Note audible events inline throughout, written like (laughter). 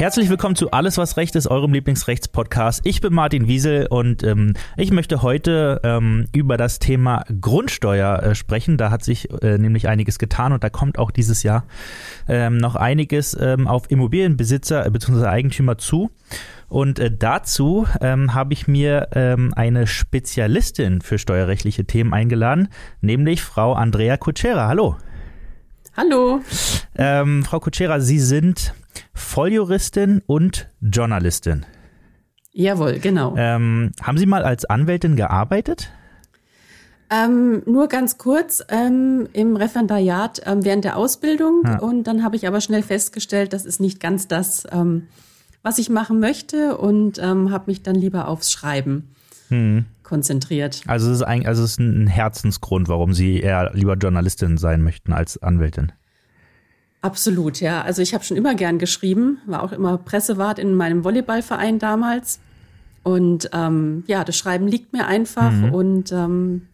Herzlich willkommen zu Alles, was Recht ist, eurem Lieblingsrechtspodcast. Ich bin Martin Wiesel und ähm, ich möchte heute ähm, über das Thema Grundsteuer äh, sprechen. Da hat sich äh, nämlich einiges getan und da kommt auch dieses Jahr ähm, noch einiges ähm, auf Immobilienbesitzer äh, bzw. Eigentümer zu. Und äh, dazu ähm, habe ich mir ähm, eine Spezialistin für steuerrechtliche Themen eingeladen, nämlich Frau Andrea Kutschera. Hallo. Hallo. Ähm, Frau Kutschera, Sie sind Volljuristin und Journalistin. Jawohl, genau. Ähm, haben Sie mal als Anwältin gearbeitet? Ähm, nur ganz kurz ähm, im Referendariat ähm, während der Ausbildung ja. und dann habe ich aber schnell festgestellt, das ist nicht ganz das, ähm, was ich machen möchte und ähm, habe mich dann lieber aufs Schreiben hm. konzentriert. Also es ist ein, also es ist ein Herzensgrund, warum Sie eher lieber Journalistin sein möchten als Anwältin. Absolut, ja. Also ich habe schon immer gern geschrieben, war auch immer Pressewart in meinem Volleyballverein damals. Und ähm, ja, das Schreiben liegt mir einfach mhm. und ähm,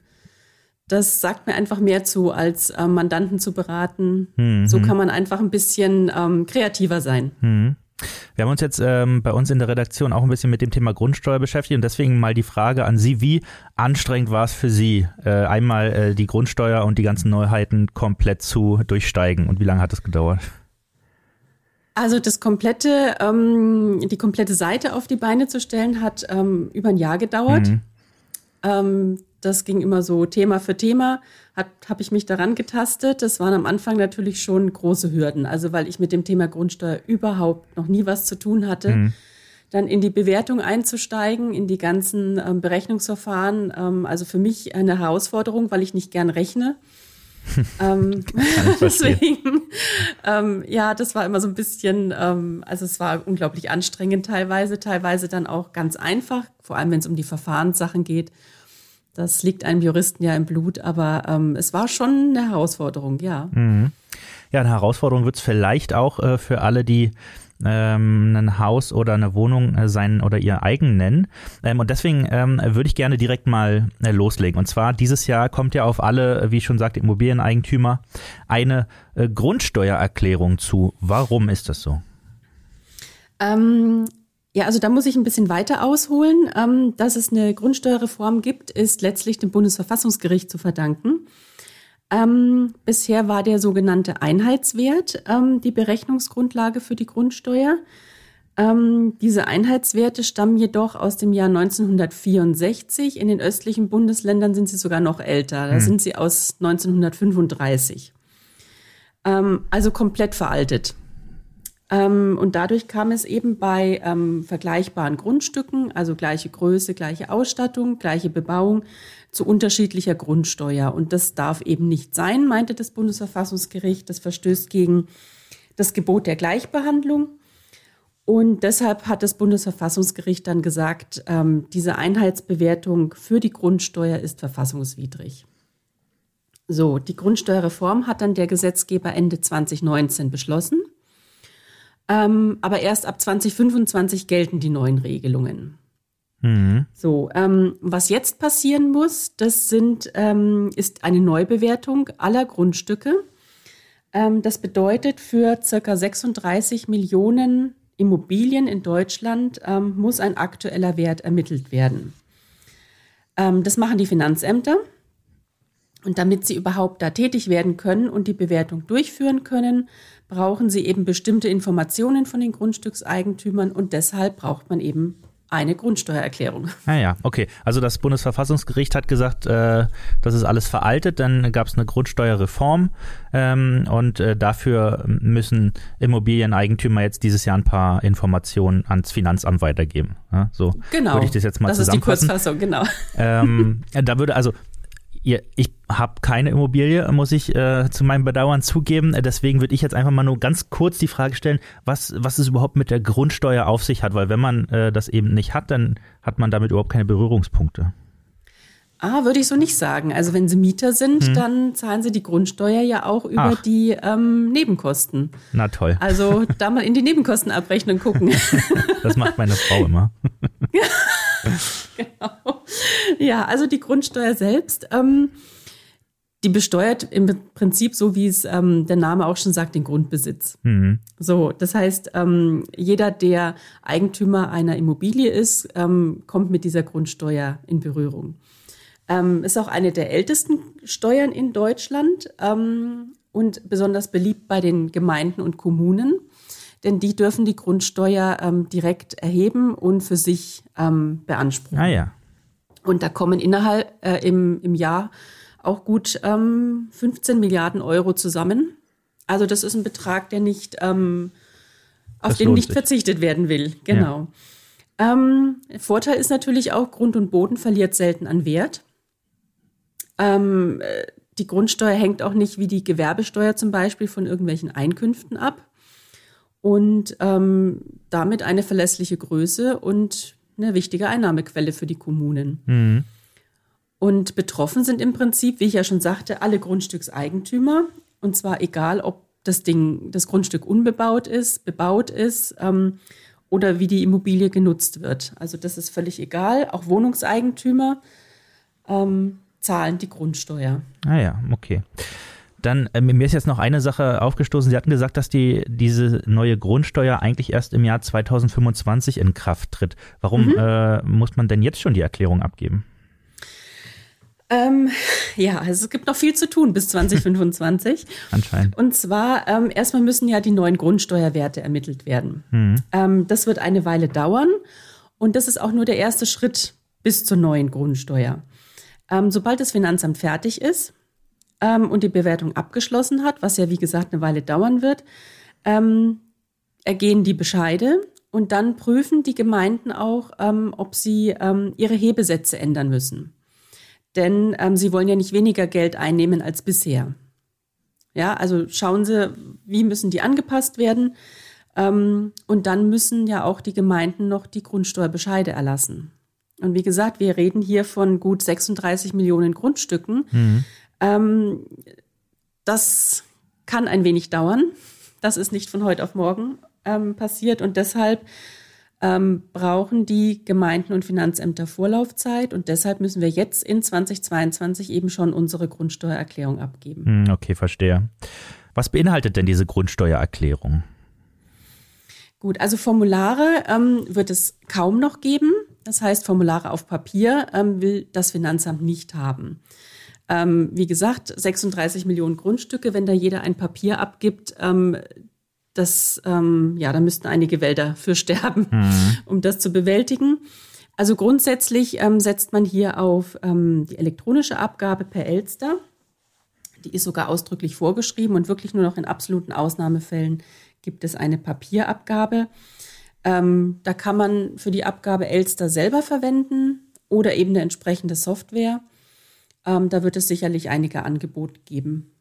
das sagt mir einfach mehr zu, als ähm, Mandanten zu beraten. Mhm. So kann man einfach ein bisschen ähm, kreativer sein. Mhm. Wir haben uns jetzt ähm, bei uns in der Redaktion auch ein bisschen mit dem Thema Grundsteuer beschäftigt und deswegen mal die Frage an Sie, wie anstrengend war es für Sie, äh, einmal äh, die Grundsteuer und die ganzen Neuheiten komplett zu durchsteigen und wie lange hat es gedauert? Also das komplette, ähm, die komplette Seite auf die Beine zu stellen, hat ähm, über ein Jahr gedauert. Mhm. Das ging immer so Thema für Thema, habe ich mich daran getastet. Das waren am Anfang natürlich schon große Hürden, also weil ich mit dem Thema Grundsteuer überhaupt noch nie was zu tun hatte. Mhm. Dann in die Bewertung einzusteigen, in die ganzen ähm, Berechnungsverfahren. Ähm, also für mich eine Herausforderung, weil ich nicht gern rechne. (laughs) ähm, deswegen, ähm, ja, das war immer so ein bisschen, ähm, also es war unglaublich anstrengend teilweise, teilweise dann auch ganz einfach, vor allem wenn es um die Verfahrenssachen geht. Das liegt einem Juristen ja im Blut, aber ähm, es war schon eine Herausforderung, ja. Mhm. Ja, eine Herausforderung wird es vielleicht auch äh, für alle, die ähm, ein Haus oder eine Wohnung äh, sein oder ihr eigen nennen. Ähm, und deswegen ähm, würde ich gerne direkt mal äh, loslegen. Und zwar dieses Jahr kommt ja auf alle, wie ich schon sagte, Immobilieneigentümer eine äh, Grundsteuererklärung zu. Warum ist das so? Ähm, ja, also da muss ich ein bisschen weiter ausholen. Ähm, dass es eine Grundsteuerreform gibt, ist letztlich dem Bundesverfassungsgericht zu verdanken. Ähm, bisher war der sogenannte Einheitswert ähm, die Berechnungsgrundlage für die Grundsteuer. Diese Einheitswerte stammen jedoch aus dem Jahr 1964. In den östlichen Bundesländern sind sie sogar noch älter. Da hm. sind sie aus 1935. Ähm, also komplett veraltet. Ähm, und dadurch kam es eben bei ähm, vergleichbaren Grundstücken, also gleiche Größe, gleiche Ausstattung, gleiche Bebauung, zu unterschiedlicher Grundsteuer. Und das darf eben nicht sein, meinte das Bundesverfassungsgericht. Das verstößt gegen das Gebot der Gleichbehandlung. Und deshalb hat das Bundesverfassungsgericht dann gesagt, ähm, diese Einheitsbewertung für die Grundsteuer ist verfassungswidrig. So, die Grundsteuerreform hat dann der Gesetzgeber Ende 2019 beschlossen. Ähm, aber erst ab 2025 gelten die neuen Regelungen. Mhm. So, ähm, was jetzt passieren muss, das sind, ähm, ist eine Neubewertung aller Grundstücke. Ähm, das bedeutet, für circa 36 Millionen Immobilien in Deutschland ähm, muss ein aktueller Wert ermittelt werden. Ähm, das machen die Finanzämter. Und damit sie überhaupt da tätig werden können und die Bewertung durchführen können, brauchen sie eben bestimmte Informationen von den Grundstückseigentümern und deshalb braucht man eben eine Grundsteuererklärung. Ah ja, okay. Also das Bundesverfassungsgericht hat gesagt, äh, das ist alles veraltet. Dann gab es eine Grundsteuerreform ähm, und äh, dafür müssen Immobilieneigentümer jetzt dieses Jahr ein paar Informationen ans Finanzamt weitergeben. Ja, so genau. würde ich das jetzt mal das zusammenfassen. Das ist die Kurzfassung, genau. Ähm, (laughs) da würde also ich habe keine Immobilie, muss ich äh, zu meinem Bedauern zugeben. Deswegen würde ich jetzt einfach mal nur ganz kurz die Frage stellen, was, was es überhaupt mit der Grundsteuer auf sich hat. Weil wenn man äh, das eben nicht hat, dann hat man damit überhaupt keine Berührungspunkte. Ah, würde ich so nicht sagen. Also wenn Sie Mieter sind, hm. dann zahlen Sie die Grundsteuer ja auch über Ach. die ähm, Nebenkosten. Na toll. Also da mal in die Nebenkostenabrechnung gucken. (laughs) das macht meine Frau immer. (laughs) genau. Ja, also die Grundsteuer selbst, ähm, die besteuert im Prinzip, so wie es ähm, der Name auch schon sagt, den Grundbesitz. Mhm. So, das heißt, ähm, jeder, der Eigentümer einer Immobilie ist, ähm, kommt mit dieser Grundsteuer in Berührung. Ähm, ist auch eine der ältesten Steuern in Deutschland ähm, und besonders beliebt bei den Gemeinden und Kommunen, denn die dürfen die Grundsteuer ähm, direkt erheben und für sich beanspruchen. Ah ja. Und da kommen innerhalb äh, im, im Jahr auch gut ähm, 15 Milliarden Euro zusammen. Also das ist ein Betrag, der nicht ähm, auf das den nicht sich. verzichtet werden will. Genau. Ja. Ähm, Vorteil ist natürlich auch, Grund und Boden verliert selten an Wert. Ähm, die Grundsteuer hängt auch nicht wie die Gewerbesteuer zum Beispiel von irgendwelchen Einkünften ab. Und ähm, damit eine verlässliche Größe und eine wichtige Einnahmequelle für die Kommunen. Mhm. Und betroffen sind im Prinzip, wie ich ja schon sagte, alle Grundstückseigentümer. Und zwar egal, ob das Ding, das Grundstück unbebaut ist, bebaut ist ähm, oder wie die Immobilie genutzt wird. Also das ist völlig egal. Auch Wohnungseigentümer. Ähm, zahlen die Grundsteuer. Ah ja, okay. Dann, äh, mir ist jetzt noch eine Sache aufgestoßen. Sie hatten gesagt, dass die, diese neue Grundsteuer eigentlich erst im Jahr 2025 in Kraft tritt. Warum mhm. äh, muss man denn jetzt schon die Erklärung abgeben? Ähm, ja, also es gibt noch viel zu tun bis 2025. (laughs) Anscheinend. Und zwar, ähm, erstmal müssen ja die neuen Grundsteuerwerte ermittelt werden. Mhm. Ähm, das wird eine Weile dauern. Und das ist auch nur der erste Schritt bis zur neuen Grundsteuer. Ähm, sobald das Finanzamt fertig ist ähm, und die Bewertung abgeschlossen hat, was ja wie gesagt eine Weile dauern wird, ähm, ergehen die Bescheide und dann prüfen die Gemeinden auch, ähm, ob sie ähm, ihre Hebesätze ändern müssen. Denn ähm, sie wollen ja nicht weniger Geld einnehmen als bisher. Ja, also schauen Sie, wie müssen die angepasst werden? und dann müssen ja auch die Gemeinden noch die Grundsteuerbescheide erlassen. Und wie gesagt, wir reden hier von gut 36 Millionen Grundstücken. Mhm. Ähm, das kann ein wenig dauern. Das ist nicht von heute auf morgen ähm, passiert und deshalb ähm, brauchen die Gemeinden und Finanzämter Vorlaufzeit und deshalb müssen wir jetzt in 2022 eben schon unsere Grundsteuererklärung abgeben. Hm, okay, verstehe. Was beinhaltet denn diese Grundsteuererklärung? Gut, also Formulare ähm, wird es kaum noch geben. Das heißt, Formulare auf Papier ähm, will das Finanzamt nicht haben. Ähm, wie gesagt, 36 Millionen Grundstücke, wenn da jeder ein Papier abgibt, ähm, das, ähm, ja, da müssten einige Wälder für (laughs) sterben, mhm. um das zu bewältigen. Also grundsätzlich ähm, setzt man hier auf ähm, die elektronische Abgabe per Elster. Die ist sogar ausdrücklich vorgeschrieben und wirklich nur noch in absoluten Ausnahmefällen gibt es eine Papierabgabe. Ähm, da kann man für die Abgabe Elster selber verwenden oder eben eine entsprechende Software. Ähm, da wird es sicherlich einige Angebote geben.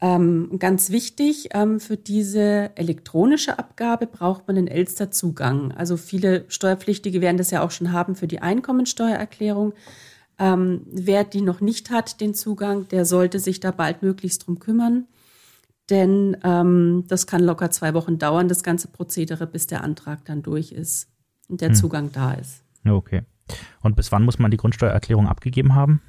Ähm, ganz wichtig, ähm, für diese elektronische Abgabe braucht man einen Elster-Zugang. Also viele Steuerpflichtige werden das ja auch schon haben für die Einkommensteuererklärung. Ähm, wer die noch nicht hat, den Zugang, der sollte sich da baldmöglichst drum kümmern denn ähm, das kann locker zwei Wochen dauern, das ganze Prozedere, bis der Antrag dann durch ist und der hm. Zugang da ist. Okay. Und bis wann muss man die Grundsteuererklärung abgegeben haben?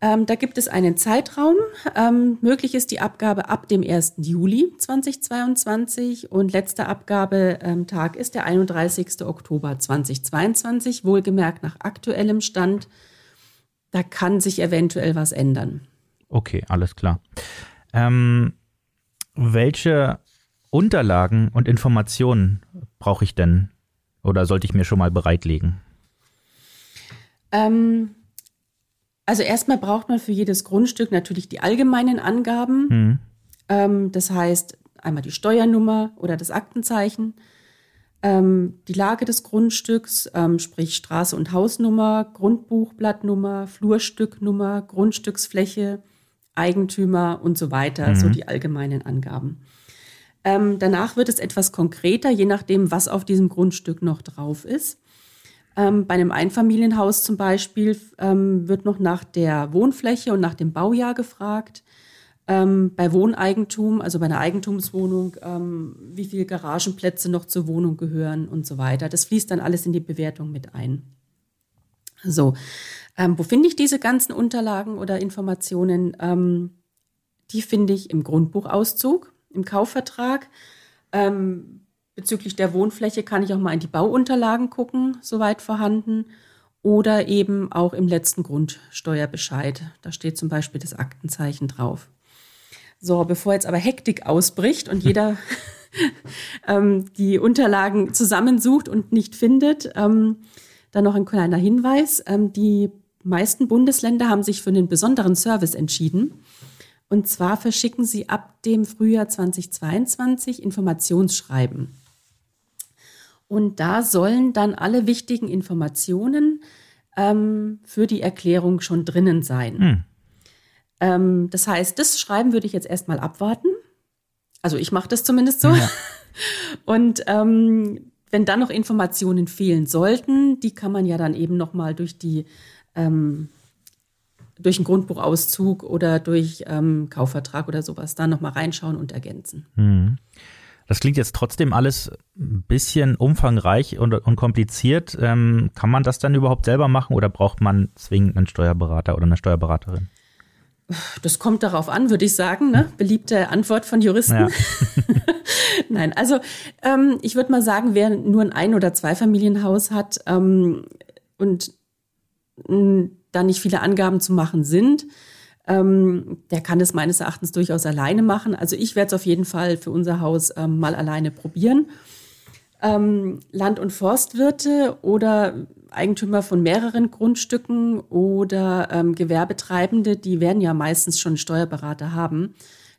Ähm, da gibt es einen Zeitraum. Ähm, möglich ist die Abgabe ab dem 1. Juli 2022 und letzter Abgabetag ist der 31. Oktober 2022, wohlgemerkt nach aktuellem Stand. Da kann sich eventuell was ändern. Okay, alles klar. Ähm, welche Unterlagen und Informationen brauche ich denn oder sollte ich mir schon mal bereitlegen? Ähm, also erstmal braucht man für jedes Grundstück natürlich die allgemeinen Angaben. Hm. Ähm, das heißt einmal die Steuernummer oder das Aktenzeichen, ähm, die Lage des Grundstücks, ähm, sprich Straße und Hausnummer, Grundbuchblattnummer, Flurstücknummer, Grundstücksfläche, Eigentümer und so weiter, mhm. so die allgemeinen Angaben. Ähm, danach wird es etwas konkreter, je nachdem, was auf diesem Grundstück noch drauf ist. Ähm, bei einem Einfamilienhaus zum Beispiel ähm, wird noch nach der Wohnfläche und nach dem Baujahr gefragt. Ähm, bei Wohneigentum, also bei einer Eigentumswohnung, ähm, wie viele Garagenplätze noch zur Wohnung gehören und so weiter. Das fließt dann alles in die Bewertung mit ein. So, ähm, wo finde ich diese ganzen Unterlagen oder Informationen? Ähm, die finde ich im Grundbuchauszug, im Kaufvertrag. Ähm, bezüglich der Wohnfläche kann ich auch mal in die Bauunterlagen gucken, soweit vorhanden. Oder eben auch im letzten Grundsteuerbescheid. Da steht zum Beispiel das Aktenzeichen drauf. So, bevor jetzt aber Hektik ausbricht und jeder (laughs) ähm, die Unterlagen zusammensucht und nicht findet, ähm, dann noch ein kleiner Hinweis. Ähm, die meisten Bundesländer haben sich für einen besonderen Service entschieden. Und zwar verschicken sie ab dem Frühjahr 2022 Informationsschreiben. Und da sollen dann alle wichtigen Informationen ähm, für die Erklärung schon drinnen sein. Hm. Ähm, das heißt, das Schreiben würde ich jetzt erstmal abwarten. Also ich mache das zumindest so. Ja. (laughs) Und ähm, wenn dann noch Informationen fehlen sollten, die kann man ja dann eben nochmal durch die ähm, durch einen Grundbuchauszug oder durch ähm, Kaufvertrag oder sowas da nochmal reinschauen und ergänzen. Mhm. Das klingt jetzt trotzdem alles ein bisschen umfangreich und, und kompliziert. Ähm, kann man das dann überhaupt selber machen oder braucht man zwingend einen Steuerberater oder eine Steuerberaterin? Das kommt darauf an, würde ich sagen. Ne? Beliebte Antwort von Juristen. Ja. (laughs) Nein, also ähm, ich würde mal sagen, wer nur ein Ein- oder Zweifamilienhaus hat ähm, und da nicht viele Angaben zu machen sind, ähm, der kann es meines Erachtens durchaus alleine machen. Also ich werde es auf jeden Fall für unser Haus ähm, mal alleine probieren. Ähm, Land- und Forstwirte oder Eigentümer von mehreren Grundstücken oder ähm, Gewerbetreibende, die werden ja meistens schon einen Steuerberater haben.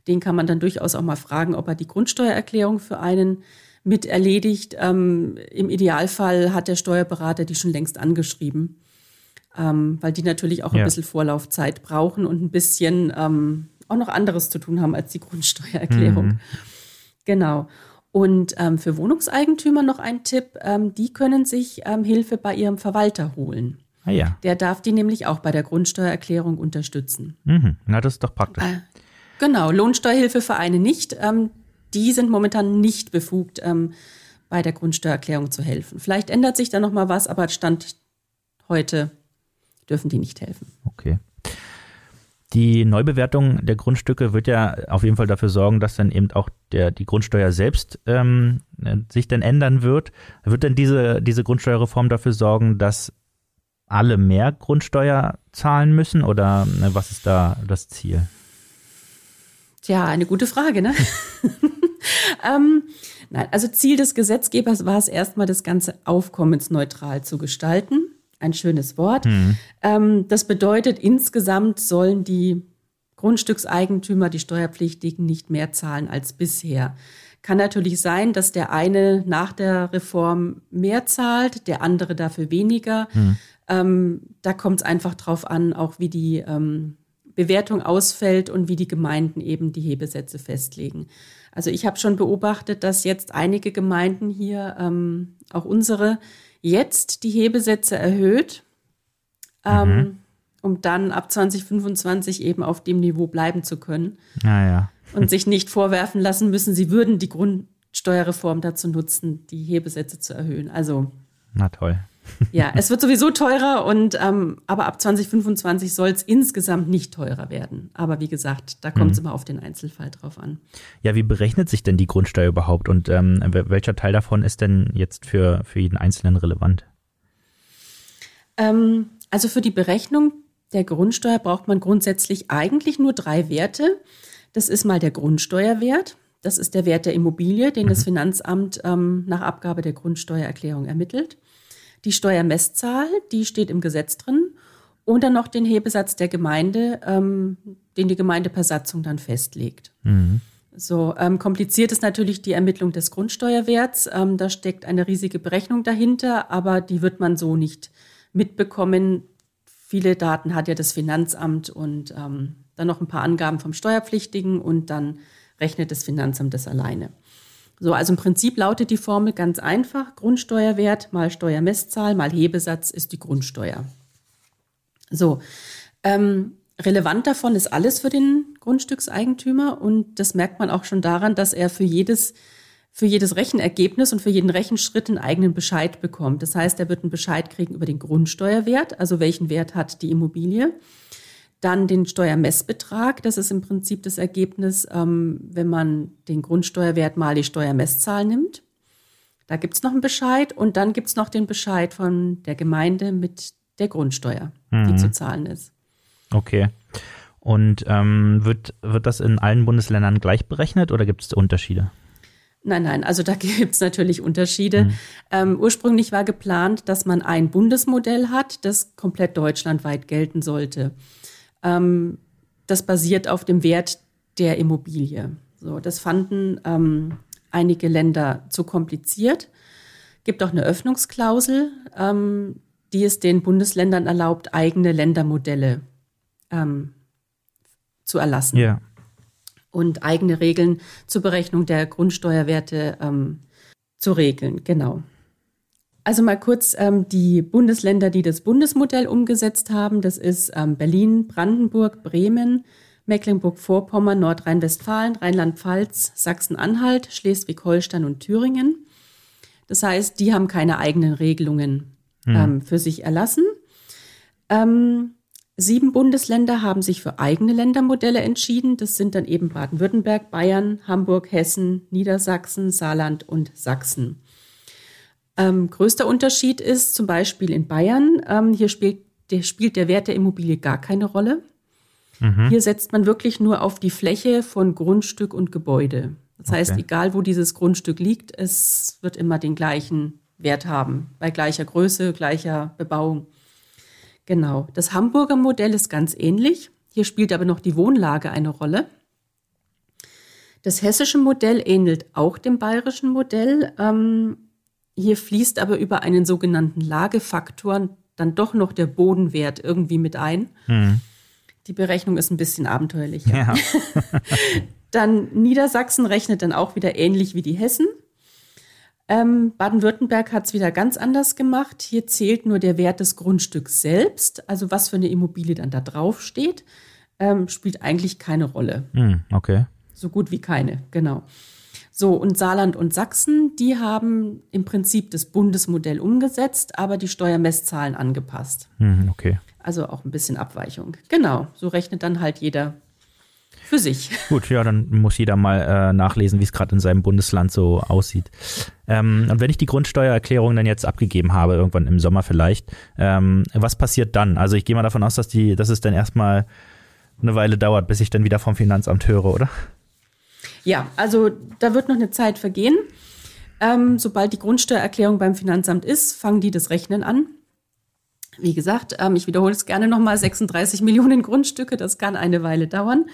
Den kann man dann durchaus auch mal fragen, ob er die Grundsteuererklärung für einen mit erledigt. Ähm, Im Idealfall hat der Steuerberater die schon längst angeschrieben ähm, weil die natürlich auch ein bisschen Vorlaufzeit brauchen und ein bisschen ähm, auch noch anderes zu tun haben als die (laughs) Grundsteuererklärung. Mhm. Genau. Und ähm, für Wohnungseigentümer noch ein Tipp, ähm, die können sich ähm, Hilfe bei ihrem Verwalter holen. Ah, ja. Der darf die nämlich auch bei der Grundsteuererklärung unterstützen. Mhm. Na, das ist doch praktisch. Äh, genau, Lohnsteuerhilfevereine nicht. Ähm, die sind momentan nicht befugt, bei der Grundsteuererklärung zu helfen. Vielleicht ändert sich da noch mal was, aber Stand heute dürfen die nicht helfen. Okay. Die Neubewertung der Grundstücke wird ja auf jeden Fall dafür sorgen, dass dann eben auch der, die Grundsteuer selbst ähm, sich dann ändern wird. Wird denn diese, diese Grundsteuerreform dafür sorgen, dass alle mehr Grundsteuer zahlen müssen oder ne, was ist da das Ziel? Tja, eine gute Frage, ne? (laughs) ähm, nein, also Ziel des Gesetzgebers war es erstmal, das Ganze aufkommensneutral zu gestalten ein schönes Wort. Mhm. Ähm, das bedeutet, insgesamt sollen die Grundstückseigentümer, die Steuerpflichtigen, nicht mehr zahlen als bisher. Kann natürlich sein, dass der eine nach der Reform mehr zahlt, der andere dafür weniger. Mhm. Ähm, da kommt es einfach drauf an, auch wie die ähm, Bewertung ausfällt und wie die Gemeinden eben die Hebesätze festlegen. Also ich habe schon beobachtet, dass jetzt einige Gemeinden hier, ähm, auch unsere, jetzt die Hebesätze erhöht, ähm, mhm. um dann ab 2025 eben auf dem Niveau bleiben zu können. Ah, ja. und sich nicht vorwerfen lassen müssen, sie würden die Grundsteuerreform dazu nutzen, die Hebesätze zu erhöhen. Also. Na toll. Ja, es wird sowieso teurer und ähm, aber ab 2025 soll es insgesamt nicht teurer werden. Aber wie gesagt, da kommt es mhm. immer auf den Einzelfall drauf an. Ja, wie berechnet sich denn die Grundsteuer überhaupt und ähm, welcher Teil davon ist denn jetzt für, für jeden Einzelnen relevant? Ähm, also für die Berechnung der Grundsteuer braucht man grundsätzlich eigentlich nur drei Werte. Das ist mal der Grundsteuerwert. Das ist der Wert der Immobilie, den mhm. das Finanzamt ähm, nach Abgabe der Grundsteuererklärung ermittelt die Steuermesszahl, die steht im Gesetz drin, und dann noch den Hebesatz der Gemeinde, ähm, den die Gemeinde per Satzung dann festlegt. Mhm. So ähm, kompliziert ist natürlich die Ermittlung des Grundsteuerwerts. Ähm, da steckt eine riesige Berechnung dahinter, aber die wird man so nicht mitbekommen. Viele Daten hat ja das Finanzamt und ähm, dann noch ein paar Angaben vom Steuerpflichtigen und dann rechnet das Finanzamt das alleine. So, also im Prinzip lautet die Formel ganz einfach. Grundsteuerwert mal Steuermesszahl mal Hebesatz ist die Grundsteuer. So, ähm, relevant davon ist alles für den Grundstückseigentümer und das merkt man auch schon daran, dass er für jedes für jedes Rechenergebnis und für jeden Rechenschritt einen eigenen Bescheid bekommt. Das heißt, er wird einen Bescheid kriegen über den Grundsteuerwert, also welchen Wert hat die Immobilie. Dann den Steuermessbetrag, das ist im Prinzip das Ergebnis, ähm, wenn man den Grundsteuerwert mal die Steuermesszahl nimmt. Da gibt's noch einen Bescheid und dann gibt's noch den Bescheid von der Gemeinde mit der Grundsteuer, mhm. die zu zahlen ist. Okay. Und ähm, wird, wird das in allen Bundesländern gleich berechnet oder gibt es Unterschiede? Nein, nein, also da (laughs) gibt es natürlich Unterschiede. Mhm. Ähm, ursprünglich war geplant, dass man ein Bundesmodell hat, das komplett deutschlandweit gelten sollte. Ähm, das basiert auf dem Wert der Immobilie. So, das fanden ähm, einige Länder zu kompliziert. Gibt auch eine Öffnungsklausel, ähm, die es den Bundesländern erlaubt, eigene Ländermodelle ähm, zu erlassen. Ja. Und eigene Regeln zur Berechnung der Grundsteuerwerte ähm, zu regeln, genau. Also mal kurz ähm, die Bundesländer, die das Bundesmodell umgesetzt haben. Das ist ähm, Berlin, Brandenburg, Bremen, Mecklenburg-Vorpommern, Nordrhein-Westfalen, Rheinland-Pfalz, Sachsen-Anhalt, Schleswig-Holstein und Thüringen. Das heißt, die haben keine eigenen Regelungen hm. ähm, für sich erlassen. Ähm, sieben Bundesländer haben sich für eigene Ländermodelle entschieden. Das sind dann eben Baden-Württemberg, Bayern, Hamburg, Hessen, Niedersachsen, Saarland und Sachsen. Ähm, größter Unterschied ist zum Beispiel in Bayern, ähm, hier spielt der, spielt der Wert der Immobilie gar keine Rolle. Mhm. Hier setzt man wirklich nur auf die Fläche von Grundstück und Gebäude. Das okay. heißt, egal wo dieses Grundstück liegt, es wird immer den gleichen Wert haben, bei gleicher Größe, gleicher Bebauung. Genau. Das Hamburger Modell ist ganz ähnlich. Hier spielt aber noch die Wohnlage eine Rolle. Das hessische Modell ähnelt auch dem bayerischen Modell. Ähm, hier fließt aber über einen sogenannten Lagefaktor dann doch noch der Bodenwert irgendwie mit ein. Mhm. Die Berechnung ist ein bisschen abenteuerlicher. Ja. (laughs) dann Niedersachsen rechnet dann auch wieder ähnlich wie die Hessen. Ähm, Baden-Württemberg hat es wieder ganz anders gemacht. Hier zählt nur der Wert des Grundstücks selbst, also was für eine Immobilie dann da drauf steht, ähm, spielt eigentlich keine Rolle. Mhm, okay. So gut wie keine, genau. So, und Saarland und Sachsen, die haben im Prinzip das Bundesmodell umgesetzt, aber die Steuermesszahlen angepasst. Mhm, okay. Also auch ein bisschen Abweichung. Genau, so rechnet dann halt jeder für sich. (laughs) Gut, ja, dann muss jeder mal äh, nachlesen, wie es gerade in seinem Bundesland so aussieht. Ähm, und wenn ich die Grundsteuererklärung dann jetzt abgegeben habe, irgendwann im Sommer vielleicht, ähm, was passiert dann? Also ich gehe mal davon aus, dass die, dass es dann erstmal eine Weile dauert, bis ich dann wieder vom Finanzamt höre, oder? Ja, also da wird noch eine Zeit vergehen. Ähm, sobald die Grundsteuererklärung beim Finanzamt ist, fangen die das Rechnen an. Wie gesagt, ähm, ich wiederhole es gerne nochmal, 36 Millionen Grundstücke, das kann eine Weile dauern.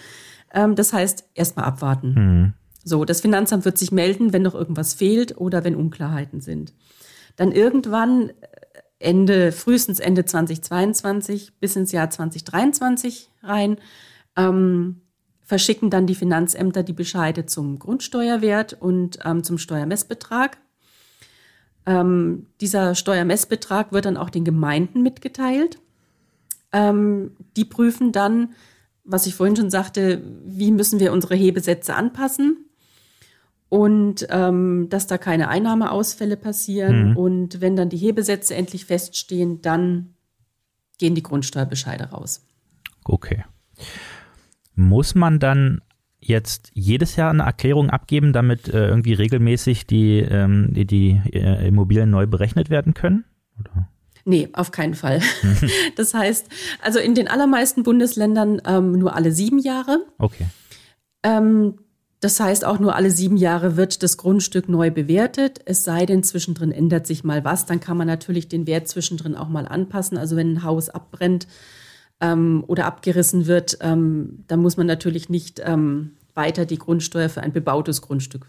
Ähm, das heißt, erstmal abwarten. Mhm. So, das Finanzamt wird sich melden, wenn noch irgendwas fehlt oder wenn Unklarheiten sind. Dann irgendwann äh, Ende, frühestens Ende 2022 bis ins Jahr 2023 rein, ähm, verschicken dann die Finanzämter die Bescheide zum Grundsteuerwert und ähm, zum Steuermessbetrag. Ähm, dieser Steuermessbetrag wird dann auch den Gemeinden mitgeteilt. Ähm, die prüfen dann, was ich vorhin schon sagte, wie müssen wir unsere Hebesätze anpassen und ähm, dass da keine Einnahmeausfälle passieren. Mhm. Und wenn dann die Hebesätze endlich feststehen, dann gehen die Grundsteuerbescheide raus. Okay. Muss man dann jetzt jedes Jahr eine Erklärung abgeben, damit äh, irgendwie regelmäßig die, ähm, die, die äh, Immobilien neu berechnet werden können? Oder? Nee, auf keinen Fall. (laughs) das heißt, also in den allermeisten Bundesländern ähm, nur alle sieben Jahre. Okay. Ähm, das heißt, auch nur alle sieben Jahre wird das Grundstück neu bewertet. Es sei denn, zwischendrin ändert sich mal was, dann kann man natürlich den Wert zwischendrin auch mal anpassen. Also wenn ein Haus abbrennt, ähm, oder abgerissen wird, ähm, dann muss man natürlich nicht ähm, weiter die Grundsteuer für ein bebautes Grundstück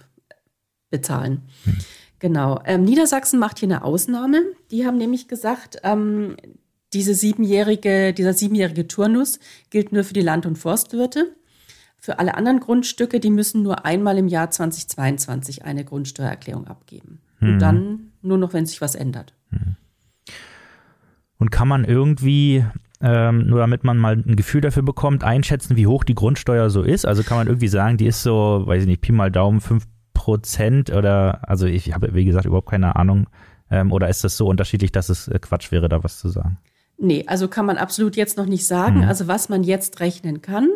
bezahlen. Hm. Genau. Ähm, Niedersachsen macht hier eine Ausnahme. Die haben nämlich gesagt, ähm, diese siebenjährige, dieser siebenjährige Turnus gilt nur für die Land- und Forstwirte. Für alle anderen Grundstücke, die müssen nur einmal im Jahr 2022 eine Grundsteuererklärung abgeben. Mhm. Und dann nur noch, wenn sich was ändert. Mhm. Und kann man irgendwie, ähm, nur damit man mal ein Gefühl dafür bekommt, einschätzen, wie hoch die Grundsteuer so ist? Also kann man irgendwie sagen, die ist so, weiß ich nicht, Pi mal Daumen, 5 Prozent oder, also ich habe, wie gesagt, überhaupt keine Ahnung. Ähm, oder ist das so unterschiedlich, dass es äh, Quatsch wäre, da was zu sagen? Nee, also kann man absolut jetzt noch nicht sagen. Mhm. Also was man jetzt rechnen kann,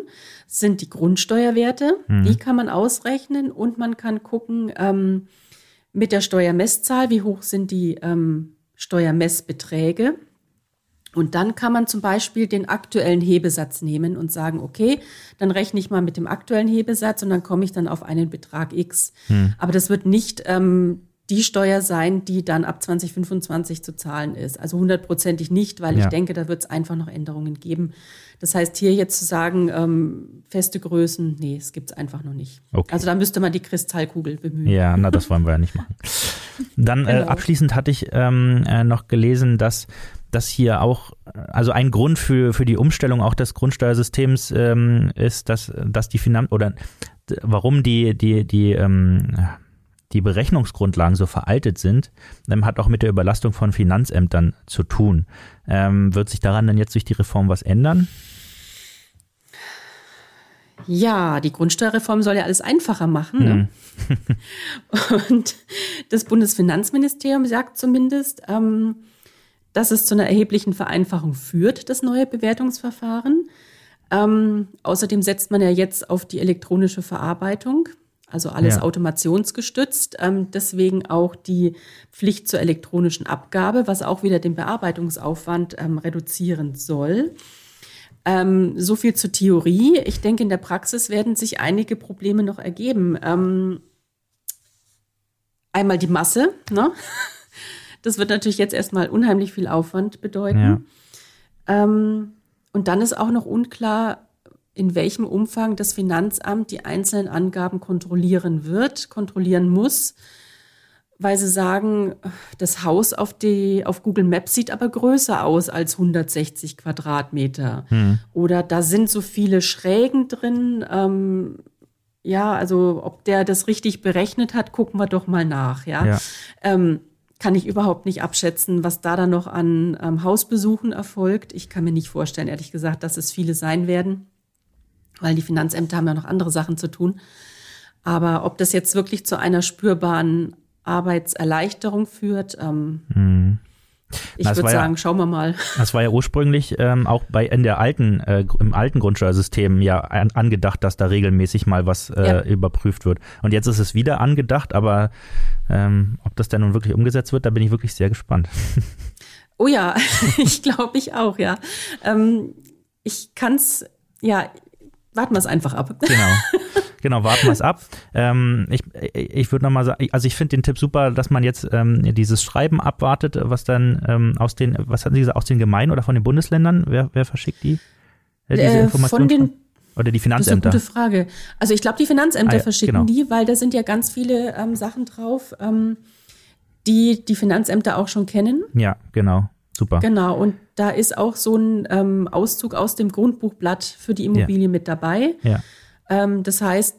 sind die Grundsteuerwerte. Mhm. Die kann man ausrechnen und man kann gucken ähm, mit der Steuermesszahl, wie hoch sind die ähm, Steuermessbeträge. Und dann kann man zum Beispiel den aktuellen Hebesatz nehmen und sagen, okay, dann rechne ich mal mit dem aktuellen Hebesatz und dann komme ich dann auf einen Betrag X. Hm. Aber das wird nicht ähm, die Steuer sein, die dann ab 2025 zu zahlen ist. Also hundertprozentig nicht, weil ja. ich denke, da wird es einfach noch Änderungen geben. Das heißt, hier jetzt zu sagen, ähm, feste Größen, nee, es gibt es einfach noch nicht. Okay. Also da müsste man die Kristallkugel bemühen. Ja, na, das wollen wir ja nicht machen. (laughs) Dann äh, genau. äh, abschließend hatte ich ähm, äh, noch gelesen, dass dass hier auch, also ein Grund für, für die Umstellung auch des Grundsteuersystems ähm, ist, dass, dass die Finanz oder warum die, die, die, ähm, die Berechnungsgrundlagen so veraltet sind, ähm, hat auch mit der Überlastung von Finanzämtern zu tun. Ähm, wird sich daran denn jetzt durch die Reform was ändern? Ja, die Grundsteuerreform soll ja alles einfacher machen. Ne? Hm. (laughs) Und das Bundesfinanzministerium sagt zumindest, ähm, dass es zu einer erheblichen Vereinfachung führt, das neue Bewertungsverfahren. Ähm, außerdem setzt man ja jetzt auf die elektronische Verarbeitung, also alles ja. automationsgestützt. Ähm, deswegen auch die Pflicht zur elektronischen Abgabe, was auch wieder den Bearbeitungsaufwand ähm, reduzieren soll. Ähm, so viel zur Theorie. Ich denke, in der Praxis werden sich einige Probleme noch ergeben. Ähm, einmal die Masse. Ne? (laughs) Das wird natürlich jetzt erstmal unheimlich viel Aufwand bedeuten. Ja. Ähm, und dann ist auch noch unklar, in welchem Umfang das Finanzamt die einzelnen Angaben kontrollieren wird, kontrollieren muss, weil sie sagen, das Haus auf, die, auf Google Maps sieht aber größer aus als 160 Quadratmeter. Hm. Oder da sind so viele Schrägen drin. Ähm, ja, also ob der das richtig berechnet hat, gucken wir doch mal nach. Ja. ja. Ähm, kann ich überhaupt nicht abschätzen, was da dann noch an ähm, Hausbesuchen erfolgt. Ich kann mir nicht vorstellen, ehrlich gesagt, dass es viele sein werden, weil die Finanzämter haben ja noch andere Sachen zu tun. Aber ob das jetzt wirklich zu einer spürbaren Arbeitserleichterung führt, ähm, hm. Ich würde sagen, ja, schauen wir mal. Das war ja ursprünglich ähm, auch bei in der alten, äh, im alten Grundsteuersystem ja an, angedacht, dass da regelmäßig mal was äh, ja. überprüft wird. Und jetzt ist es wieder angedacht, aber ähm, ob das denn nun wirklich umgesetzt wird, da bin ich wirklich sehr gespannt. Oh ja, (laughs) ich glaube ich auch, ja. Ähm, ich kann es, ja, warten wir es einfach ab. Genau. (laughs) Genau, warten wir es ab. Ähm, ich ich würde nochmal sagen, also ich finde den Tipp super, dass man jetzt ähm, dieses Schreiben abwartet, was dann ähm, aus den, was hatten Sie gesagt, aus den Gemeinden oder von den Bundesländern? Wer, wer verschickt die? Äh, diese äh, Informationen? Von den oder die Finanzämter? Das ist eine gute Frage. Also ich glaube, die Finanzämter ah, ja, verschicken genau. die, weil da sind ja ganz viele ähm, Sachen drauf, ähm, die die Finanzämter auch schon kennen. Ja, genau. Super. Genau, und da ist auch so ein ähm, Auszug aus dem Grundbuchblatt für die Immobilie ja. mit dabei. Ja. Ähm, das heißt,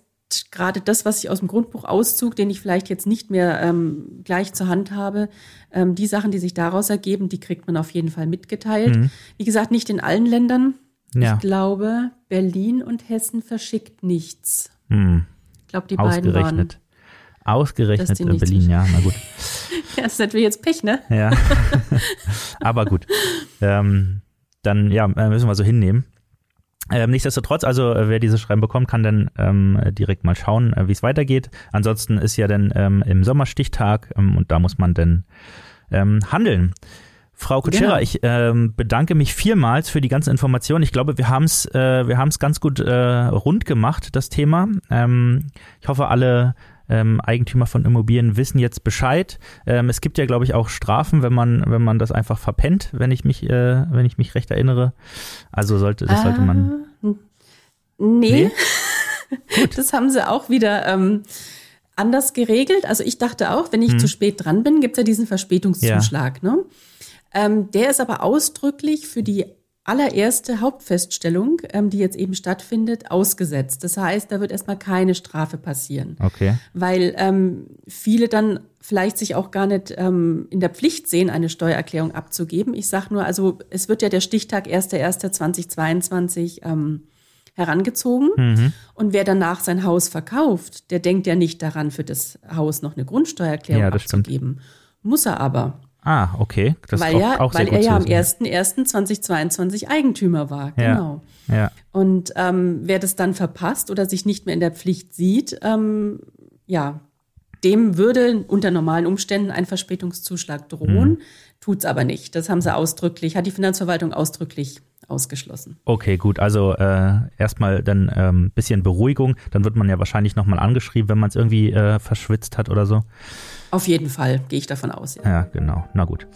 gerade das, was ich aus dem Grundbuch auszug, den ich vielleicht jetzt nicht mehr ähm, gleich zur Hand habe, ähm, die Sachen, die sich daraus ergeben, die kriegt man auf jeden Fall mitgeteilt. Mhm. Wie gesagt, nicht in allen Ländern. Ja. Ich glaube, Berlin und Hessen verschickt nichts. Mhm. Ich glaube, die beiden waren. Ausgerechnet in Berlin, ja, na gut. (laughs) das ist natürlich jetzt Pech, ne? Ja. (laughs) Aber gut. Ähm, dann ja, äh, müssen wir so hinnehmen. Ähm, nichtsdestotrotz, also äh, wer dieses Schreiben bekommt, kann dann ähm, direkt mal schauen, äh, wie es weitergeht. Ansonsten ist ja dann ähm, im Sommer Stichtag ähm, und da muss man dann ähm, handeln. Frau Kutschera, genau. ich ähm, bedanke mich vielmals für die ganzen Informationen. Ich glaube, wir haben es äh, wir haben's ganz gut äh, rund gemacht, das Thema. Ich hoffe, alle ähm, Eigentümer von Immobilien wissen jetzt Bescheid. Ähm, es gibt ja, glaube ich, auch Strafen, wenn man, wenn man das einfach verpennt, wenn ich mich, äh, wenn ich mich recht erinnere. Also sollte, das sollte man. Äh, nee. nee? (laughs) das haben sie auch wieder ähm, anders geregelt. Also ich dachte auch, wenn ich hm. zu spät dran bin, gibt es ja diesen Verspätungszuschlag. Ja. Ne? Ähm, der ist aber ausdrücklich für die allererste Hauptfeststellung, ähm, die jetzt eben stattfindet, ausgesetzt. Das heißt, da wird erstmal keine Strafe passieren. Okay. Weil ähm, viele dann vielleicht sich auch gar nicht ähm, in der Pflicht sehen, eine Steuererklärung abzugeben. Ich sage nur, also es wird ja der Stichtag 1.1.2022 ähm, herangezogen. Mhm. Und wer danach sein Haus verkauft, der denkt ja nicht daran, für das Haus noch eine Grundsteuererklärung ja, abzugeben. Stimmt. Muss er aber. Ah, okay. Das weil ja, auch weil er ja am 1.1.2022 Eigentümer war. Genau. Ja. ja. Und ähm, wer das dann verpasst oder sich nicht mehr in der Pflicht sieht, ähm, ja, dem würde unter normalen Umständen ein Verspätungszuschlag drohen, mhm. tut's aber nicht. Das haben sie ausdrücklich, hat die Finanzverwaltung ausdrücklich ausgeschlossen. Okay, gut. Also äh, erstmal dann ein ähm, bisschen Beruhigung. Dann wird man ja wahrscheinlich nochmal angeschrieben, wenn man es irgendwie äh, verschwitzt hat oder so. Auf jeden Fall, gehe ich davon aus. Ja, ja genau. Na gut.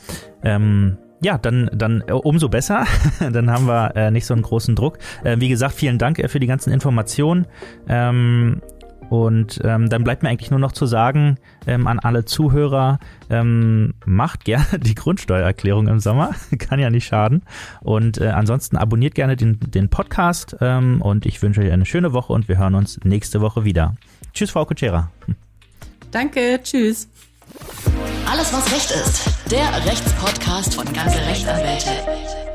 Ähm, ja, dann, dann äh, umso besser. (laughs) dann haben wir äh, nicht so einen großen Druck. Äh, wie gesagt, vielen Dank äh, für die ganzen Informationen. Ähm, und ähm, dann bleibt mir eigentlich nur noch zu sagen ähm, an alle Zuhörer, ähm, macht gerne (laughs) die Grundsteuererklärung im Sommer, (laughs) kann ja nicht schaden. Und äh, ansonsten abonniert gerne den, den Podcast ähm, und ich wünsche euch eine schöne Woche und wir hören uns nächste Woche wieder. Tschüss, Frau Kutschera. (laughs) Danke, tschüss. Alles, was Recht ist. Der Rechtspodcast von ganze Rechtsanwälte.